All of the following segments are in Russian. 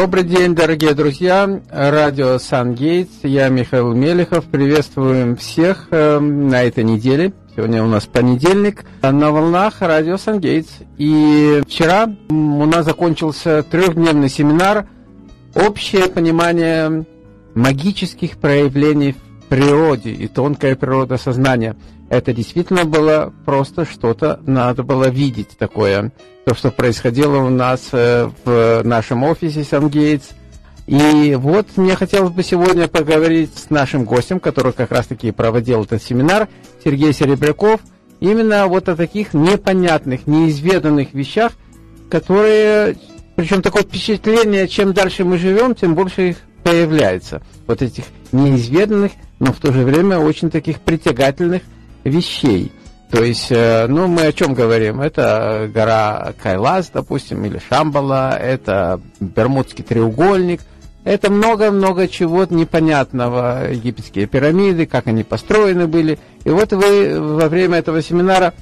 Добрый день, дорогие друзья. Радио Сангейтс. Я Михаил Мелехов. Приветствуем всех э, на этой неделе. Сегодня у нас понедельник. На волнах радио Сангейтс. И вчера у нас закончился трехдневный семинар «Общее понимание магических проявлений в природе и тонкая природа сознания». Это действительно было просто что-то, надо было видеть такое то, что происходило у нас э, в нашем офисе Сангейтс. И вот мне хотелось бы сегодня поговорить с нашим гостем, который как раз-таки проводил этот семинар, Сергей Серебряков, именно вот о таких непонятных, неизведанных вещах, которые, причем такое впечатление, чем дальше мы живем, тем больше их появляется. Вот этих неизведанных, но в то же время очень таких притягательных вещей. То есть, э, ну, мы о чем говорим? Это гора Кайлас, допустим, или Шамбала, это Бермудский треугольник, это много-много чего непонятного. Египетские пирамиды, как они построены были. И вот вы во время этого семинара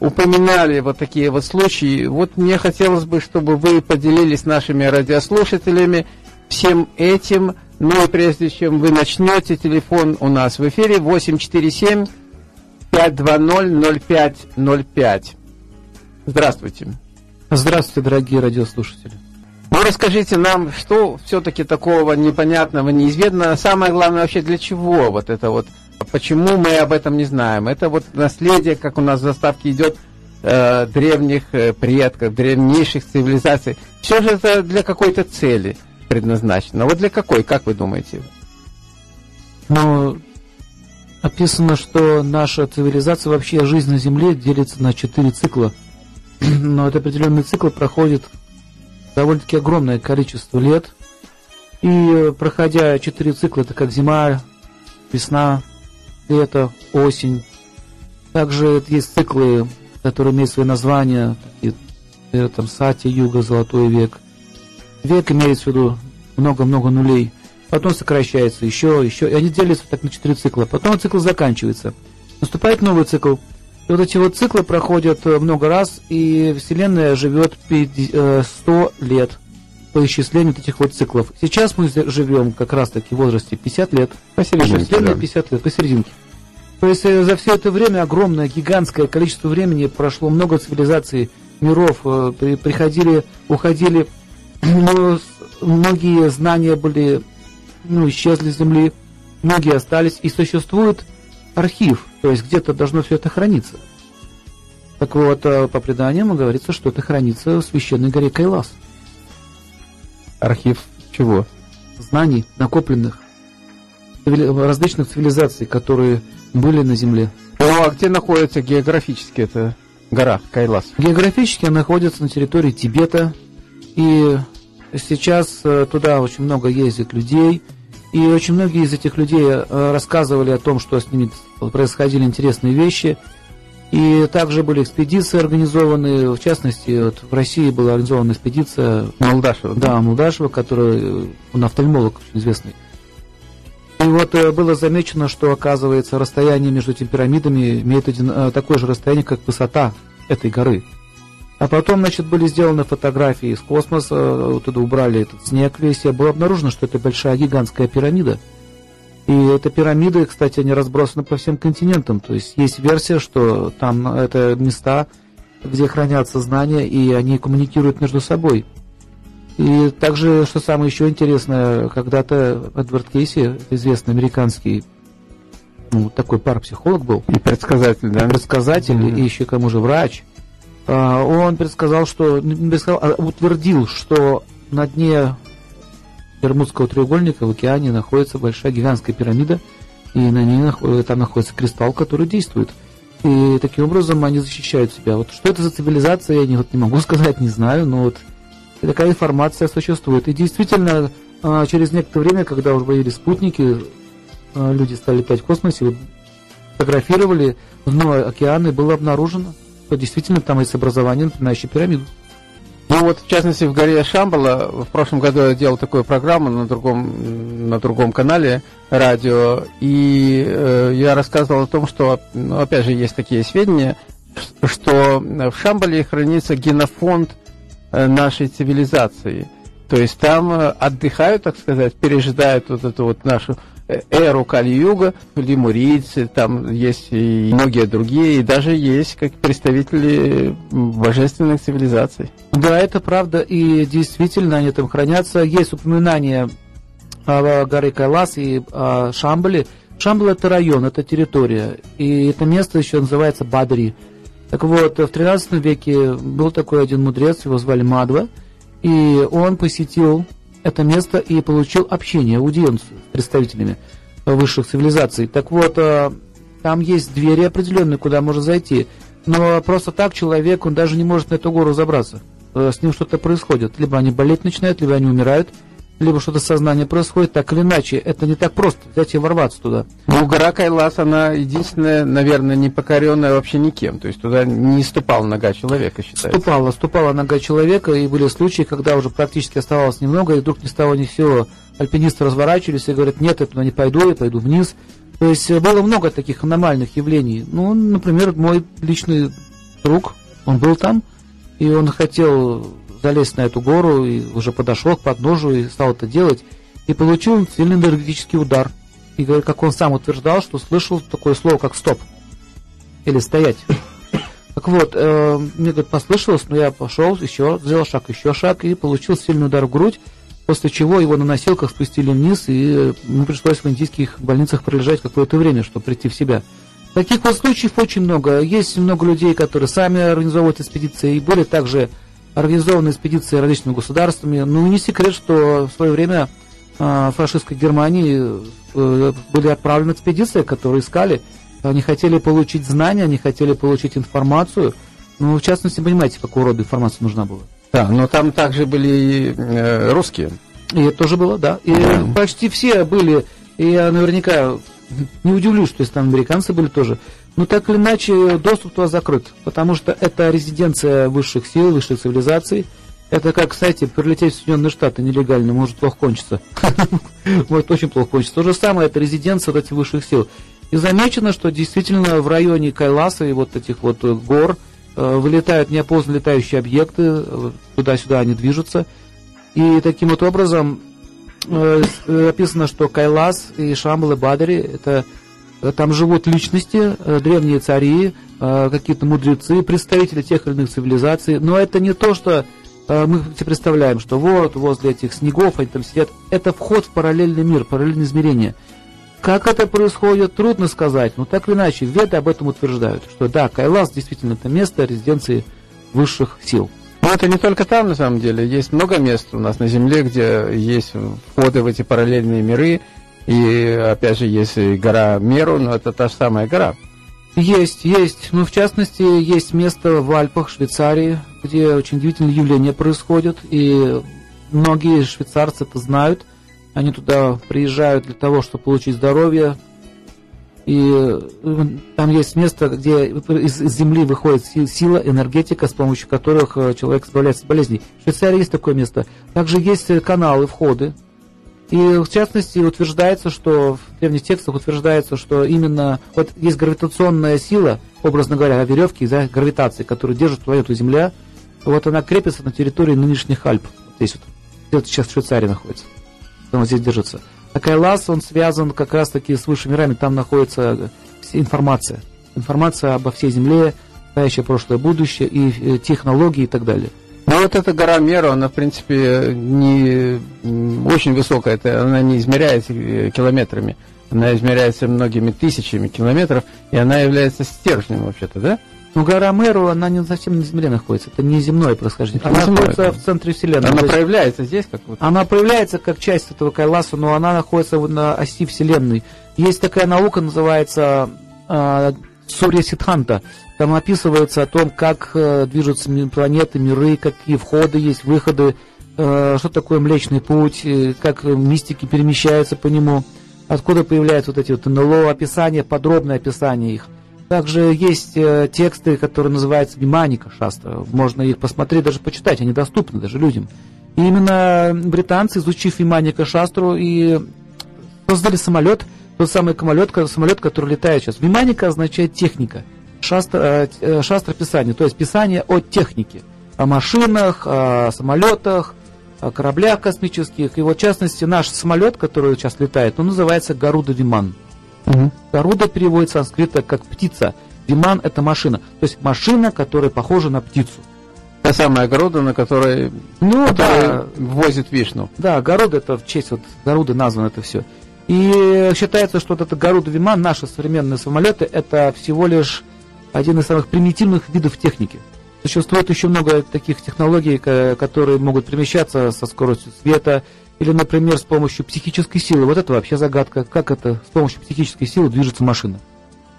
упоминали вот такие вот случаи. Вот мне хотелось бы, чтобы вы поделились с нашими радиослушателями всем этим. Ну и прежде чем вы начнете, телефон у нас в эфире 847 520-0505. Здравствуйте. Здравствуйте, дорогие радиослушатели. Ну, расскажите нам, что все-таки такого непонятного, неизведанного, самое главное вообще для чего вот это вот, почему мы об этом не знаем? Это вот наследие, как у нас в заставке идет, э, древних э, предков, древнейших цивилизаций. Все же это для какой-то цели предназначено. Вот для какой, как вы думаете? Ну, Описано, что наша цивилизация, вообще жизнь на Земле делится на четыре цикла. Но этот определенный цикл проходит довольно-таки огромное количество лет. И проходя четыре цикла, это как зима, весна, лето, осень. Также есть циклы, которые имеют свои названия, такие, там Сати, Юга, Золотой век. Век имеется в виду много-много нулей – потом сокращается еще, еще, и они делятся так на четыре цикла. Потом цикл заканчивается. Наступает новый цикл. И вот эти вот циклы проходят э, много раз, и Вселенная живет 100 э, лет по исчислению этих вот циклов. Сейчас мы живем как раз-таки в возрасте 50 лет. Посерединке, да. 50 лет, посерединке. То есть э, за все это время огромное, гигантское количество времени прошло много цивилизаций, миров, приходили, уходили, но многие знания были ну, исчезли с Земли, многие остались, и существует архив, то есть где-то должно все это храниться. Так вот, э, по преданиям говорится, что это хранится в священной горе Кайлас. Архив чего? Знаний, накопленных различных цивилизаций, которые были на Земле. Ну, а где находится географически эта гора Кайлас? Географически она находится на территории Тибета, и Сейчас э, туда очень много ездит людей, и очень многие из этих людей э, рассказывали о том, что с ними происходили интересные вещи. И также были экспедиции организованы, в частности, вот в России была организована экспедиция Молдашева. Да, Молдашева, который он офтальмолог очень известный. И вот э, было замечено, что, оказывается, расстояние между этими пирамидами имеет один, такое же расстояние, как высота этой горы. А потом, значит, были сделаны фотографии из космоса, туда убрали этот снег весь, и было обнаружено, что это большая гигантская пирамида. И эта пирамида, кстати, они разбросаны по всем континентам. То есть есть версия, что там это места, где хранятся знания, и они коммуникируют между собой. И также, что самое еще интересное, когда-то Эдвард Кейси, известный американский ну, такой парапсихолог был. И предсказатель, да? предсказатель, mm-hmm. и еще кому же врач. А, он предсказал, что предсказал, а, утвердил, что на дне Бермудского треугольника в океане находится большая гигантская пирамида, и на ней там находится кристалл, который действует. И таким образом они защищают себя. Вот что это за цивилизация, я не, вот, не могу сказать, не знаю, но вот такая информация существует. И действительно, а, через некоторое время, когда уже появились спутники, люди стали летать в космосе, фотографировали дно океана, и было обнаружено, что действительно там есть образование, напоминающее пирамиду. Ну вот, в частности, в горе Шамбала, в прошлом году я делал такую программу на другом, на другом канале радио, и э, я рассказывал о том, что, ну, опять же, есть такие сведения, что в Шамбале хранится генофонд э, нашей цивилизации. То есть там э, отдыхают, так сказать, пережидают вот эту вот нашу э, эру Кали-Юга, лемурийцы, там есть и многие другие, и даже есть как представители божественных цивилизаций. Да, это правда, и действительно они там хранятся. Есть упоминание о горы Кайлас и о Шамбале. Шамбал это район, это территория, и это место еще называется Бадри. Так вот, в 13 веке был такой один мудрец, его звали Мадва, и он посетил это место и получил общение, аудиенцию с представителями высших цивилизаций. Так вот, э, там есть двери определенные, куда можно зайти. Но просто так человек, он даже не может на эту гору забраться. Э, с ним что-то происходит. Либо они болеть начинают, либо они умирают – либо что-то сознание происходит, так или иначе, это не так просто взять и ворваться туда. Ну, гора Кайлас, она единственная, наверное, не покоренная вообще никем, то есть туда не ступала нога человека, считается. Ступала, ступала нога человека, и были случаи, когда уже практически оставалось немного, и вдруг ни с того ни с сего альпинисты разворачивались и говорят, нет, я туда не пойду, я пойду вниз. То есть э, было много таких аномальных явлений. Ну, например, мой личный друг, он был там, и он хотел залез на эту гору и уже подошел к подножию и стал это делать, и получил сильный энергетический удар. И как он сам утверждал, что слышал такое слово, как «стоп» или «стоять». Так вот, э, мне говорит, послышалось, но я пошел, еще сделал шаг, еще шаг, и получил сильный удар в грудь, после чего его на носилках спустили вниз, и ему пришлось в индийских больницах пролежать какое-то время, чтобы прийти в себя. Таких вот случаев очень много. Есть много людей, которые сами организовывают экспедиции, и более также организованы экспедиции различными государствами. Ну, не секрет, что в свое время э, фашистской Германии э, были отправлены экспедиции, которые искали, они хотели получить знания, они хотели получить информацию. Ну, в частности, понимаете, какого рода информация нужна была. Да, но там также были э, русские. И это тоже было, да. И почти все были, и я наверняка не удивлюсь, что если там американцы были тоже, но так или иначе доступ туда закрыт, потому что это резиденция высших сил, высших цивилизаций. Это как, кстати, прилететь в Соединенные Штаты нелегально может плохо кончиться. Может очень плохо кончиться. То же самое, это резиденция этих высших сил. И замечено, что действительно в районе Кайласа и вот этих вот гор э, вылетают неопознанные летающие объекты, э, туда-сюда они движутся. И таким вот образом э, описано, что Кайлас и Шамбал и Бадари – это там живут личности, э, древние цари, э, какие-то мудрецы, представители тех или иных цивилизаций. Но это не то, что э, мы себе представляем, что вот возле этих снегов они там сидят. Это вход в параллельный мир, параллельное измерение. Как это происходит, трудно сказать, но так или иначе, веды об этом утверждают, что да, Кайлас действительно это место резиденции высших сил. Но это не только там, на самом деле. Есть много мест у нас на Земле, где есть входы в эти параллельные миры, и опять же, если гора Меру, но это та же самая гора. Есть, есть. Ну, в частности, есть место в Альпах, Швейцарии, где очень удивительные явления происходят, и многие швейцарцы это знают. Они туда приезжают для того, чтобы получить здоровье. И э, там есть место, где из, земли выходит сила, энергетика, с помощью которых э, человек избавляется от болезней. В Швейцарии есть такое место. Также есть каналы, входы, и в частности утверждается, что в древних текстах утверждается, что именно вот есть гравитационная сила, образно говоря, веревки из-за гравитации, которая держит планету Земля, вот она крепится на территории нынешних Альп. Здесь вот, где сейчас в Швейцарии находится. Он здесь держится. А Кайлас, он связан как раз-таки с высшими мирами, там находится информация. Информация обо всей Земле, настоящее, прошлое, будущее, и э, технологии и так далее. Ну вот эта гора Меру, она в принципе не очень высокая, это, она не измеряется э, километрами, она измеряется многими тысячами километров, и она является стержнем вообще-то, да? Ну, гора Меру, она не совсем на Земле находится, это не земное происхождение. Она земное, находится в центре Вселенной. Она проявляется здесь как вот? Она проявляется как часть этого Кайласа, но она находится на оси Вселенной. Есть такая наука, называется э, Сурья Сидханта. Там описывается о том, как э, движутся планеты, миры, какие входы есть, выходы, э, что такое Млечный Путь, э, как мистики перемещаются по нему, откуда появляются вот эти вот НЛО, описание, подробное описание их. Также есть тексты, которые называются Виманика Шастра. Можно их посмотреть, даже почитать, они доступны даже людям. И именно британцы, изучив Виманика Шастру, и создали самолет, тот самый самолет, самолет, который летает сейчас. Виманика означает техника шастра, э, э, шастра писание, то есть писание о технике, о машинах, о самолетах, кораблях космических. И вот, в частности, наш самолет, который сейчас летает, он называется Гаруда Виман. Угу. Гаруда переводится с санскрита как птица. Виман – это машина. То есть машина, которая похожа на птицу. Та самая огорода, на которой, ну, да. возит вишну. Да, огорода это в честь вот Города названо это все. И считается, что вот это Гаруда Виман, наши современные самолеты, это всего лишь один из самых примитивных видов техники. Существует еще много таких технологий, которые могут перемещаться со скоростью света, или, например, с помощью психической силы. Вот это вообще загадка. Как это с помощью психической силы движется машина?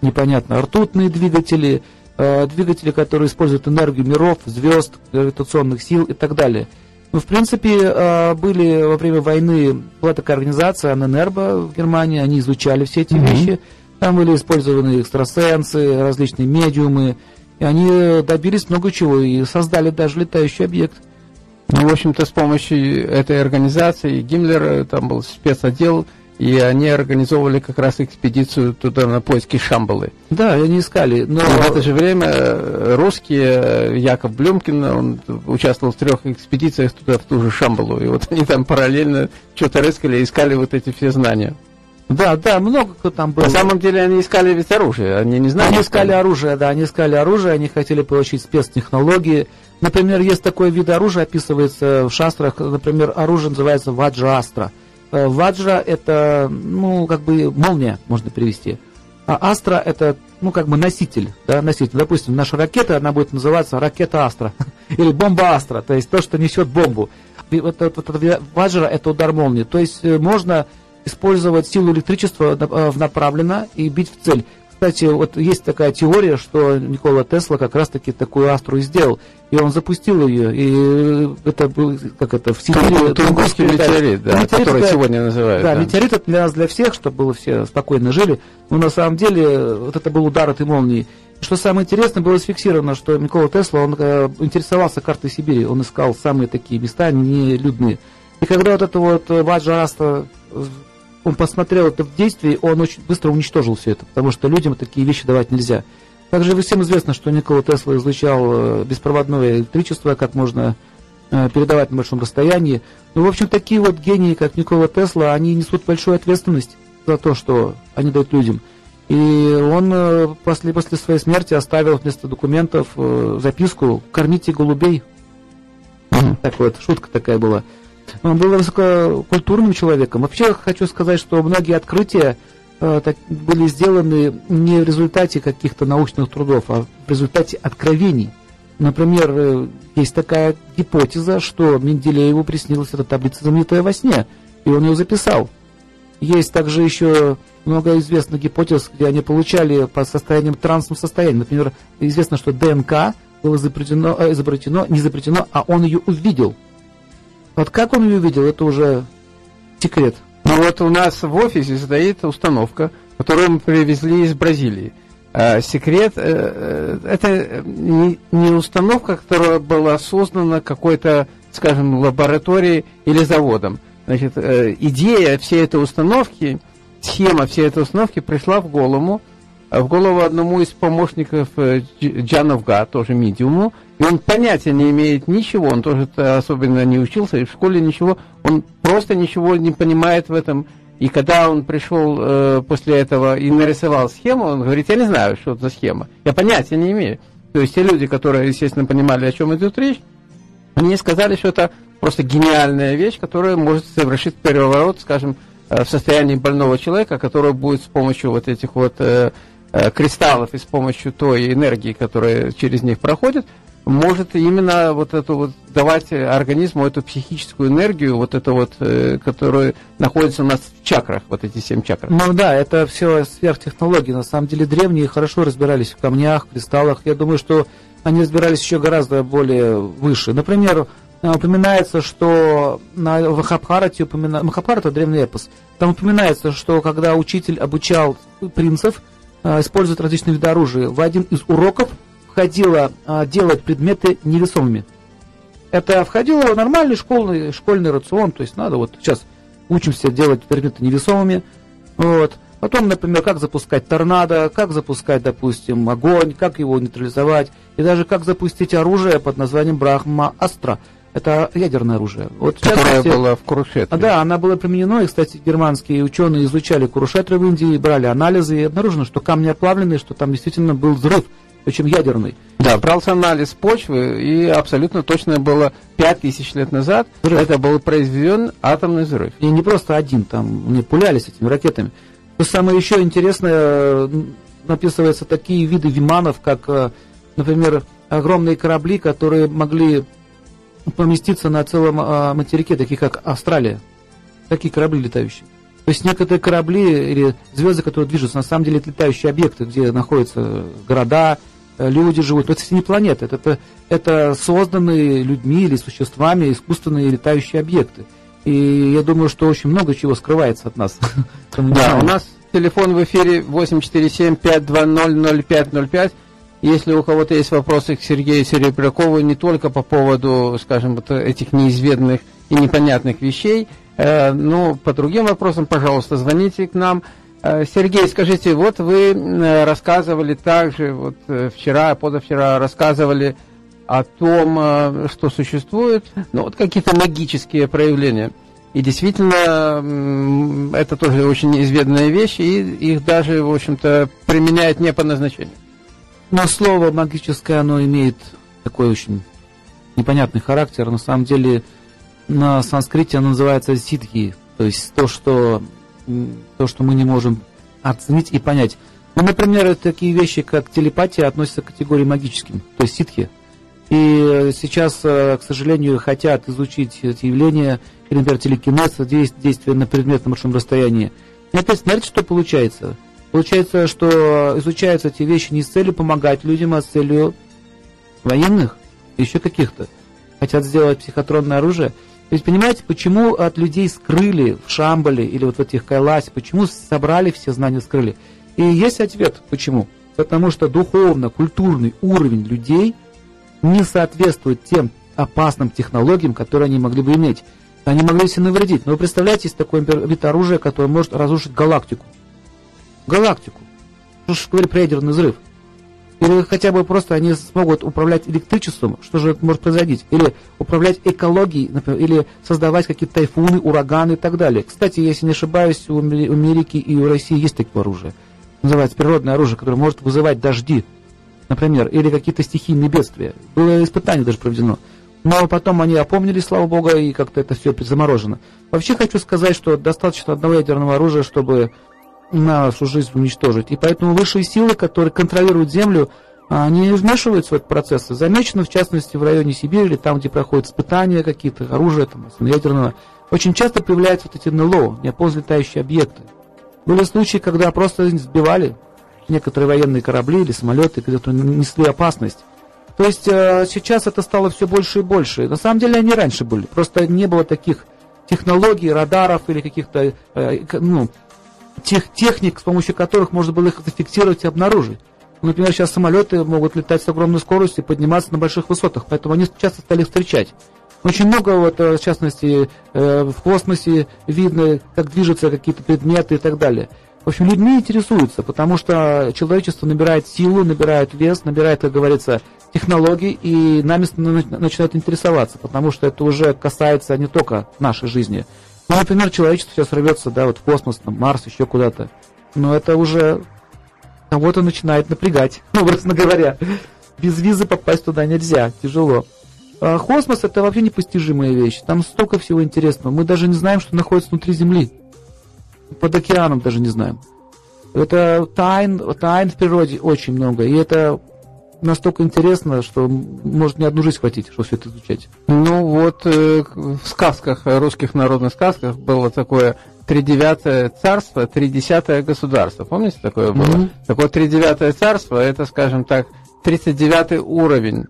Непонятно. Ртутные двигатели, Э, двигатели, которые используют энергию миров, звезд, гравитационных сил и так далее. Ну, в принципе, э, были во время войны, была такая организация, Аненербо в Германии, они изучали все эти mm-hmm. вещи. Там были использованы экстрасенсы, различные медиумы, и они добились много чего и создали даже летающий объект. Ну, в общем-то, с помощью этой организации Гиммлер, э, там был спецотдел, и они организовывали как раз экспедицию туда на поиски Шамбалы. Да, они искали. Но в это же время э, русские, э, Яков Блюмкин, он участвовал в трех экспедициях туда, в ту же Шамбалу. И вот они там параллельно что-то рыскали, искали вот эти все знания. Да, да, много кто там был. На самом деле они искали ведь оружие, они не знали. Они искали оружие, да, они искали оружие, они хотели получить спецтехнологии. Например, есть такой вид оружия, описывается в шастрах, например, оружие называется ваджа-астра – Э, Ваджра это, ну, как бы молния, можно привести. А Астра это, ну, как бы носитель, да, носитель. Допустим, наша ракета, она будет называться ракета Астра или бомба Астра, то есть то, что несет бомбу. Вот, вот, вот, Ваджра это удар молнии. То есть э, можно использовать силу электричества э, направленно и бить в цель. Кстати, вот есть такая теория, что Никола Тесла как раз-таки такую астру и сделал. И он запустил ее, и это был, как это, в Сибири... Тунгусский метеорит, да, метеорит, который это, сегодня называют. Да, да, метеорит это для нас, для всех, чтобы все спокойно жили. Но на самом деле вот это был удар этой молнии. Что самое интересное, было сфиксировано, что Никола Тесла, он э, интересовался картой Сибири, он искал самые такие места нелюдные. И когда вот это вот Ваджа Аста он посмотрел это в действии, он очень быстро уничтожил все это, потому что людям такие вещи давать нельзя. Также всем известно, что Никола Тесла излучал э, беспроводное электричество, как можно э, передавать на большом расстоянии. Ну, в общем, такие вот гении, как Никола Тесла, они несут большую ответственность за то, что они дают людям. И он э, после, после своей смерти оставил вместо документов записку «Кормите голубей». Так вот, шутка такая была. Он был высококультурным человеком. Вообще хочу сказать, что многие открытия э, были сделаны не в результате каких-то научных трудов, а в результате откровений. Например, э, есть такая гипотеза, что Менделееву приснилась эта таблица, знаменитая во сне, и он ее записал. Есть также еще много известных гипотез, где они получали по состояниям трансовом состоянии. Например, известно, что ДНК было изобретено, э, изобретено, не изобретено, а он ее увидел – вот как он ее увидел, это уже секрет. Ну вот у нас в офисе стоит установка, которую мы привезли из Бразилии. А, секрет э, э, это не, установка, которая была создана какой-то, скажем, лабораторией или заводом. Значит, э, идея всей этой установки, схема всей этой установки пришла в голову, в голову одному из помощников Джановга, тоже медиуму, он понятия не имеет ничего, он тоже особенно не учился, и в школе ничего, он просто ничего не понимает в этом. И когда он пришел э, после этого и нарисовал схему, он говорит, я не знаю, что это за схема, я понятия не имею. То есть те люди, которые, естественно, понимали, о чем идет речь, они сказали, что это просто гениальная вещь, которая может совершить переворот, скажем, э, в состоянии больного человека, который будет с помощью вот этих вот э, э, кристаллов и с помощью той энергии, которая через них проходит, может именно вот эту вот давать организму эту психическую энергию, вот эту вот, э, которая находится у нас в чакрах, вот эти семь чакр. Ну да, это все сверхтехнологии. На самом деле древние хорошо разбирались в камнях, кристаллах. Я думаю, что они разбирались еще гораздо более выше. Например, э, упоминается, что на Махабхарате, упомина... Махабхарата – древний эпос, там упоминается, что когда учитель обучал принцев, э, использовать различные виды оружия, в один из уроков входило а, делать предметы невесомыми. Это входило в нормальный школьный, школьный рацион, то есть надо вот сейчас учимся делать предметы невесомыми. Вот. Потом, например, как запускать торнадо, как запускать, допустим, огонь, как его нейтрализовать, и даже как запустить оружие под названием Брахма Астра. Это ядерное оружие. Вот, Которое частности, было в Курушетре. Да, она была применена, и, кстати, германские ученые изучали Курушетры в Индии, брали анализы, и обнаружено, что камни оплавленные, что там действительно был взрыв, причем ядерный. Да, брался анализ почвы, и абсолютно точно было 5000 лет назад, взрыв. это был произведен атомный взрыв. И не просто один, там они пулялись этими ракетами. То самое еще интересное, написывается такие виды виманов, как, э, например, огромные корабли, которые могли поместиться на целом а, материке, такие как Австралия. Такие корабли летающие. То есть некоторые корабли или звезды, которые движутся, на самом деле это летающие объекты, где находятся города, люди живут. Это не планеты, это, это, это созданные людьми или существами искусственные летающие объекты. И я думаю, что очень много чего скрывается от нас. Да, у нас телефон в эфире 847-520-0505. Если у кого-то есть вопросы к Сергею Серебрякову не только по поводу, скажем, вот этих неизведанных и непонятных вещей, э, но по другим вопросам, пожалуйста, звоните к нам. Э, Сергей, скажите, вот вы э, рассказывали также, вот э, вчера, позавчера рассказывали о том, э, что существует, ну, вот какие-то магические проявления. И действительно, это тоже очень изведанная вещь, и их даже, в общем-то, применяют не по назначению. Но слово магическое, оно имеет такой очень непонятный характер. На самом деле на санскрите оно называется ситхи, то есть то, что, то, что мы не можем оценить и понять. Ну, например, такие вещи, как телепатия, относятся к категории магическим, то есть ситхи. И сейчас, э, к сожалению, хотят изучить эти явления, например, телекинез, действие на предметном большом расстоянии. И опять смотрите, что получается. Получается, что изучаются эти вещи не с целью помогать людям, а с целью военных, еще каких-то. Хотят сделать психотронное оружие. Есть, понимаете, почему от людей скрыли в Шамбале или вот в этих Кайласе, почему собрали все знания, скрыли? И есть ответ, почему? Потому что духовно-культурный уровень людей не соответствует тем опасным технологиям, которые они могли бы иметь. Они могли себе навредить. Но вы представляете, есть такой вид оружия, который может разрушить галактику галактику. Что же говорит про ядерный взрыв? Или хотя бы просто они смогут управлять электричеством, что же может произойти? Или управлять экологией, например, или создавать какие-то тайфуны, ураганы и так далее. Кстати, если не ошибаюсь, у Америки и у России есть такое оружие. Называется природное оружие, которое может вызывать дожди, например, или какие-то стихийные бедствия. Было испытание даже проведено. Но потом они опомнились, слава богу, и как-то это все заморожено. Вообще хочу сказать, что достаточно одного ядерного оружия, чтобы нашу жизнь уничтожить. И поэтому высшие силы, которые контролируют Землю, они вмешиваются в этот процесс. Замечено, в частности, в районе Сибири, или там, где проходят испытания какие-то, оружия, там, ядерного, очень часто появляются вот эти НЛО, неопознанные летающие объекты. Были случаи, когда просто сбивали некоторые военные корабли или самолеты, которые несли опасность. То есть э, сейчас это стало все больше и больше. На самом деле они раньше были. Просто не было таких технологий, радаров или каких-то э, ну, тех техник, с помощью которых можно было их зафиксировать и обнаружить. Ну, например, сейчас самолеты могут летать с огромной скоростью и подниматься на больших высотах, поэтому они часто стали встречать. Очень много, вот, э, в частности, э, в космосе видно, как движутся какие-то предметы и так далее. В общем, людьми интересуются, потому что человечество набирает силу, набирает вес, набирает, как говорится, технологий, и нами начинают интересоваться, потому что это уже касается не только нашей жизни, ну, например, человечество сейчас рвется, да, вот в космос, на Марс, еще куда-то. Но это уже кого-то начинает напрягать, образно говоря. Без визы попасть туда нельзя, тяжело. А космос это вообще непостижимая вещь. Там столько всего интересного. Мы даже не знаем, что находится внутри Земли. Под океаном даже не знаем. Это тайн, тайн в природе очень много. И это настолько интересно, что может не одну жизнь хватить, чтобы все это изучать. Ну вот э, в сказках, русских народных сказках было такое тридевятое царство, тридесятое государство. Помните, такое было? Mm-hmm. Такое тридевятое царство, это, скажем так, тридцать девятый уровень.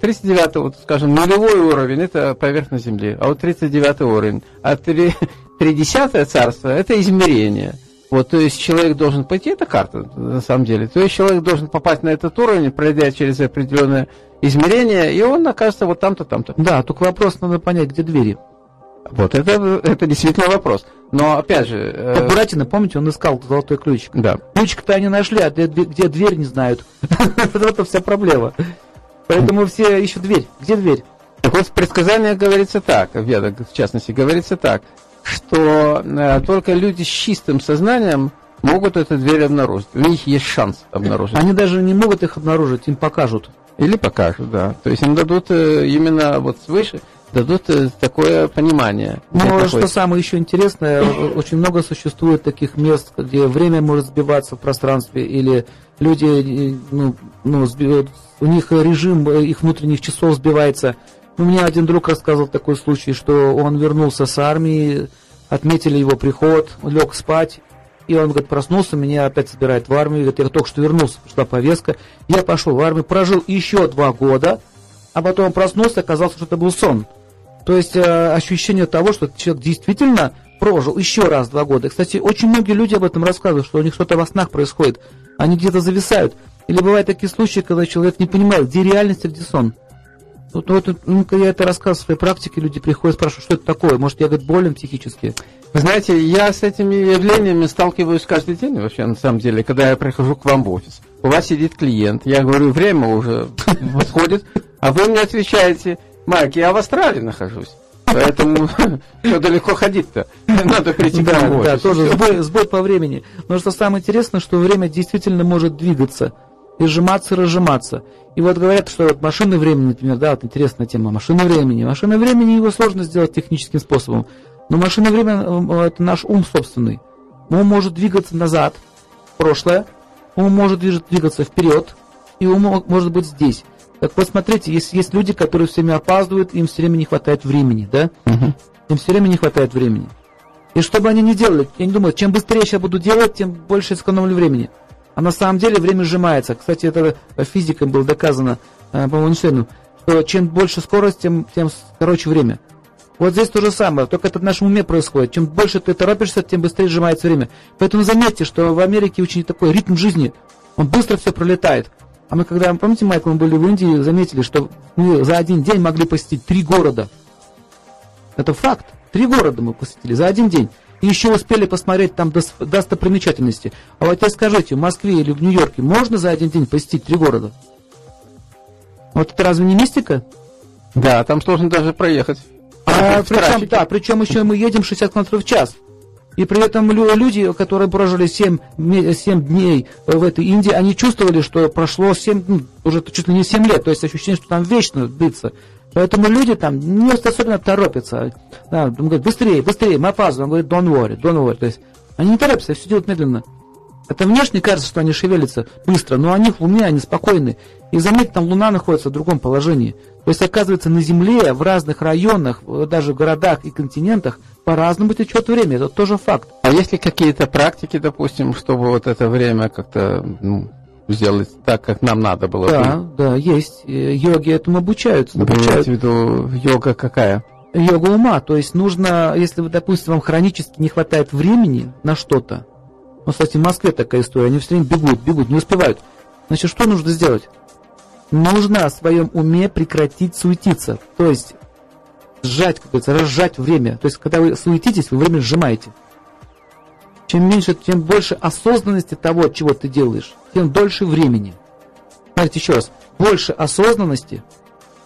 39 вот, скажем, нулевой уровень – это поверхность Земли, а вот 39 уровень. А 30 царство – это измерение – вот, то есть человек должен пойти, это карта, на самом деле. То есть человек должен попасть на этот уровень, пройдя через определенное измерение, и он окажется вот там-то, там-то. Да, только вопрос надо понять, где двери. Вот, это, это действительно вопрос. Но, опять же... Э... Буратино, помните, он искал золотой ключик. Да. Ключик-то они нашли, а где, где дверь не знают. Вот это вся проблема. Поэтому все ищут дверь. Где дверь? Так вот, в предсказаниях говорится так, в Ведах, в частности, говорится так, что э, только люди с чистым сознанием могут эту дверь обнаружить. У них есть шанс обнаружить. Они даже не могут их обнаружить, им покажут. Или покажут, да. То есть им дадут э, именно вот свыше, дадут э, такое понимание. Ну, что самое еще интересное, очень много существует таких мест, где время может сбиваться в пространстве, или люди, ну, ну, у них режим их внутренних часов сбивается. У меня один друг рассказывал такой случай, что он вернулся с армии, отметили его приход, лег спать, и он, говорит, проснулся, меня опять собирает в армию. Говорит, я только что вернулся, пришла повестка. Я пошел в армию, прожил еще два года, а потом проснулся, оказалось, что это был сон. То есть э, ощущение того, что человек действительно прожил еще раз два года. Кстати, очень многие люди об этом рассказывают, что у них что-то во снах происходит. Они где-то зависают. Или бывают такие случаи, когда человек не понимает, где реальность, а где сон. Вот, вот ну, я это рассказываю в своей практике, люди приходят, спрашивают, что это такое. Может, я, говорит, болен психически. Вы знаете, я с этими явлениями сталкиваюсь каждый день вообще, на самом деле, когда я прихожу к вам в офис. У вас сидит клиент, я говорю, время уже подходит, а вы мне отвечаете, Майк, я в Австралии нахожусь. Поэтому что далеко ходить-то? Надо прийти да, Да, тоже сбой, сбой по времени. Но что самое интересное, что время действительно может двигаться и сжиматься, и разжиматься. И вот говорят, что вот машины времени, например, да, вот интересная тема, машины времени. Машина времени его сложно сделать техническим способом. Но машина времени э, – это наш ум собственный. Он может двигаться назад, в прошлое, ум может двигаться вперед, и ум может быть здесь. Так вот, смотрите, есть, есть люди, которые все время опаздывают, им все время не хватает времени, да? Угу. Им все время не хватает времени. И что бы они ни делали, я не думаю, чем быстрее я буду делать, тем больше сэкономлю времени. А на самом деле время сжимается. Кстати, это физикой было доказано, э, по-моему, Эйнштейну, что чем больше скорость, тем, тем короче время. Вот здесь то же самое, только это в нашем уме происходит. Чем больше ты торопишься, тем быстрее сжимается время. Поэтому заметьте, что в Америке очень такой ритм жизни. Он быстро все пролетает. А мы когда, помните, Майкл, мы были в Индии, заметили, что мы за один день могли посетить три города. Это факт. Три города мы посетили за один день. И еще успели посмотреть там достопримечательности. А вот теперь скажите, в Москве или в Нью-Йорке можно за один день посетить три города? Вот это разве не мистика? Да, там сложно даже проехать. А, причем, да, причем еще мы едем 60 км в час. И при этом люди, которые прожили 7, 7 дней в этой Индии, они чувствовали, что прошло 7, ну, уже чуть ли не 7 лет. То есть ощущение, что там вечно длится. Поэтому люди там не особенно торопятся. Да, он говорит, быстрее, быстрее, мы опаздываем. Он говорит, don't worry, don't worry. То есть они не торопятся, все делают медленно. Это внешне кажется, что они шевелятся быстро, но они в Луне, они спокойны. И заметьте, там Луна находится в другом положении. То есть, оказывается, на Земле, в разных районах, даже в городах и континентах, по-разному течет время. Это тоже факт. А есть ли какие-то практики, допустим, чтобы вот это время как-то ну, сделать так, как нам надо было да, бы? Да, есть. Э, йоги этому обучаются. Вы обучают. в виду йога какая? Йога ума. То есть нужно, если, вы, допустим, вам хронически не хватает времени на что-то, ну, кстати, в Москве такая история, они все время бегут, бегут, не успевают. Значит, что нужно сделать? Нужно в своем уме прекратить суетиться. То есть сжать, как говорится, разжать время. То есть, когда вы суетитесь, вы время сжимаете. Чем меньше, тем больше осознанности того, чего ты делаешь, тем дольше времени. Смотрите еще раз. Больше осознанности,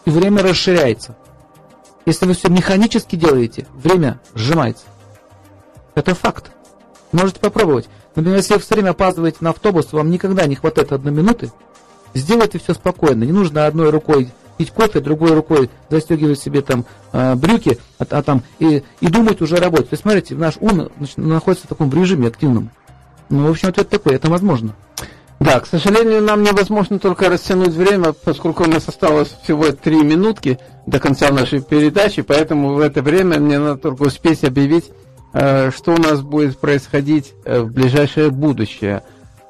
и время расширяется. Если вы все механически делаете, время сжимается. Это факт. Можете попробовать. Например, если вы все время опаздываете на автобус, вам никогда не хватает одной минуты, сделайте все спокойно. Не нужно одной рукой пить кофе, другой рукой застегивать себе там э, брюки, а, а там и, и думать уже о работе. То есть, смотрите, наш ум значит, находится в таком режиме активном. Ну, в общем, это такое, это возможно. Да, к сожалению, нам невозможно только растянуть время, поскольку у нас осталось всего три минутки до конца нашей передачи, поэтому в это время мне надо только успеть объявить, э, что у нас будет происходить э, в ближайшее будущее.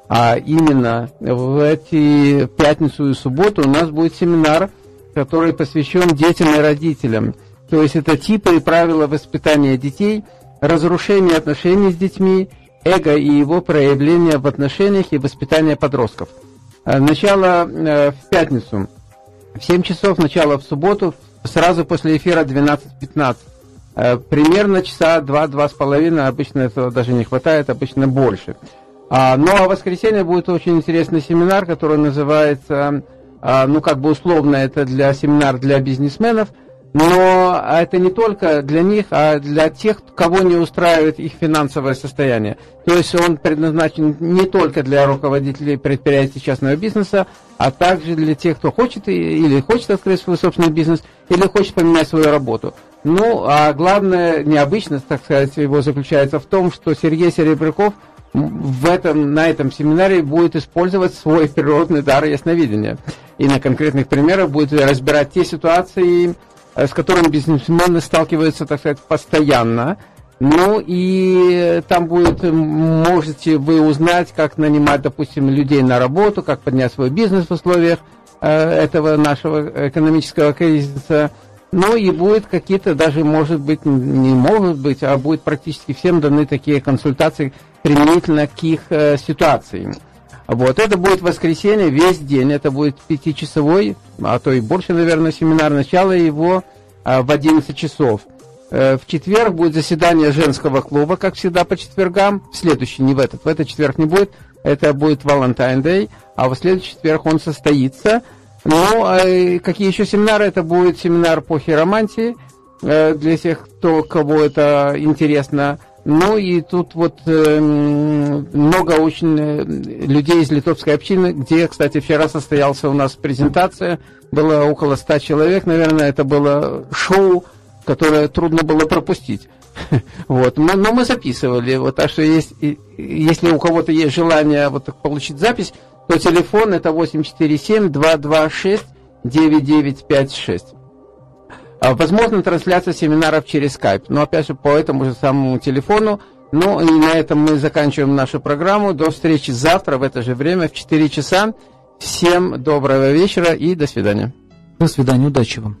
А именно в эти пятницу и субботу у нас будет семинар, который посвящен детям и родителям. То есть это типы и правила воспитания детей, разрушение отношений с детьми, эго и его проявление в отношениях и воспитание подростков. Э, начало э, в пятницу, в 7 часов, начало в субботу, сразу после эфира 12.15. Э, примерно часа 2-2 с половиной, обычно этого даже не хватает, обычно больше. А, ну а в воскресенье будет очень интересный семинар, который называется, ну как бы условно, это для семинар для бизнесменов, но это не только для них, а для тех, кого не устраивает их финансовое состояние. То есть он предназначен не только для руководителей предприятий частного бизнеса, а также для тех, кто хочет или хочет открыть свой собственный бизнес, или хочет поменять свою работу. Ну, а главное, необычность, так сказать, его заключается в том, что Сергей Серебряков в этом, на этом семинаре будет использовать свой природный дар ясновидения. И на конкретных примерах будет разбирать те ситуации, Э, с которым бизнесмены сталкиваются, так сказать, постоянно. Ну и там будет, можете вы узнать, как нанимать, допустим, людей на работу, как поднять свой бизнес в условиях э, этого нашего экономического кризиса. Ну и будет какие-то, даже может быть, не могут быть, а будет практически всем даны такие консультации применительно к их э, ситуации. Вот, это будет воскресенье, весь день, это будет пятичасовой, а то и больше, наверное, семинар. Начало его а, в 11 часов. Э, в четверг будет заседание женского клуба, как всегда, по четвергам. В следующий, не в этот, в этот четверг не будет. Это будет Valentine Day, а в следующий четверг он состоится. Ну, а какие еще семинары? Это будет семинар по хиромантии, э, для тех, кто, кого это интересно. Ну и тут вот э, много очень э, людей из литовской общины, где, кстати, вчера состоялся у нас презентация, было около ста человек, наверное, это было шоу, которое трудно было пропустить. Вот. Но, но мы записывали. Вот, так что есть, если у кого-то есть желание вот, получить запись, то телефон это 847-226-9956. А, возможно, трансляция семинаров через Skype, но опять же по этому же самому телефону. Ну и на этом мы заканчиваем нашу программу. До встречи завтра в это же время в 4 часа. Всем доброго вечера и до свидания. До свидания, удачи вам.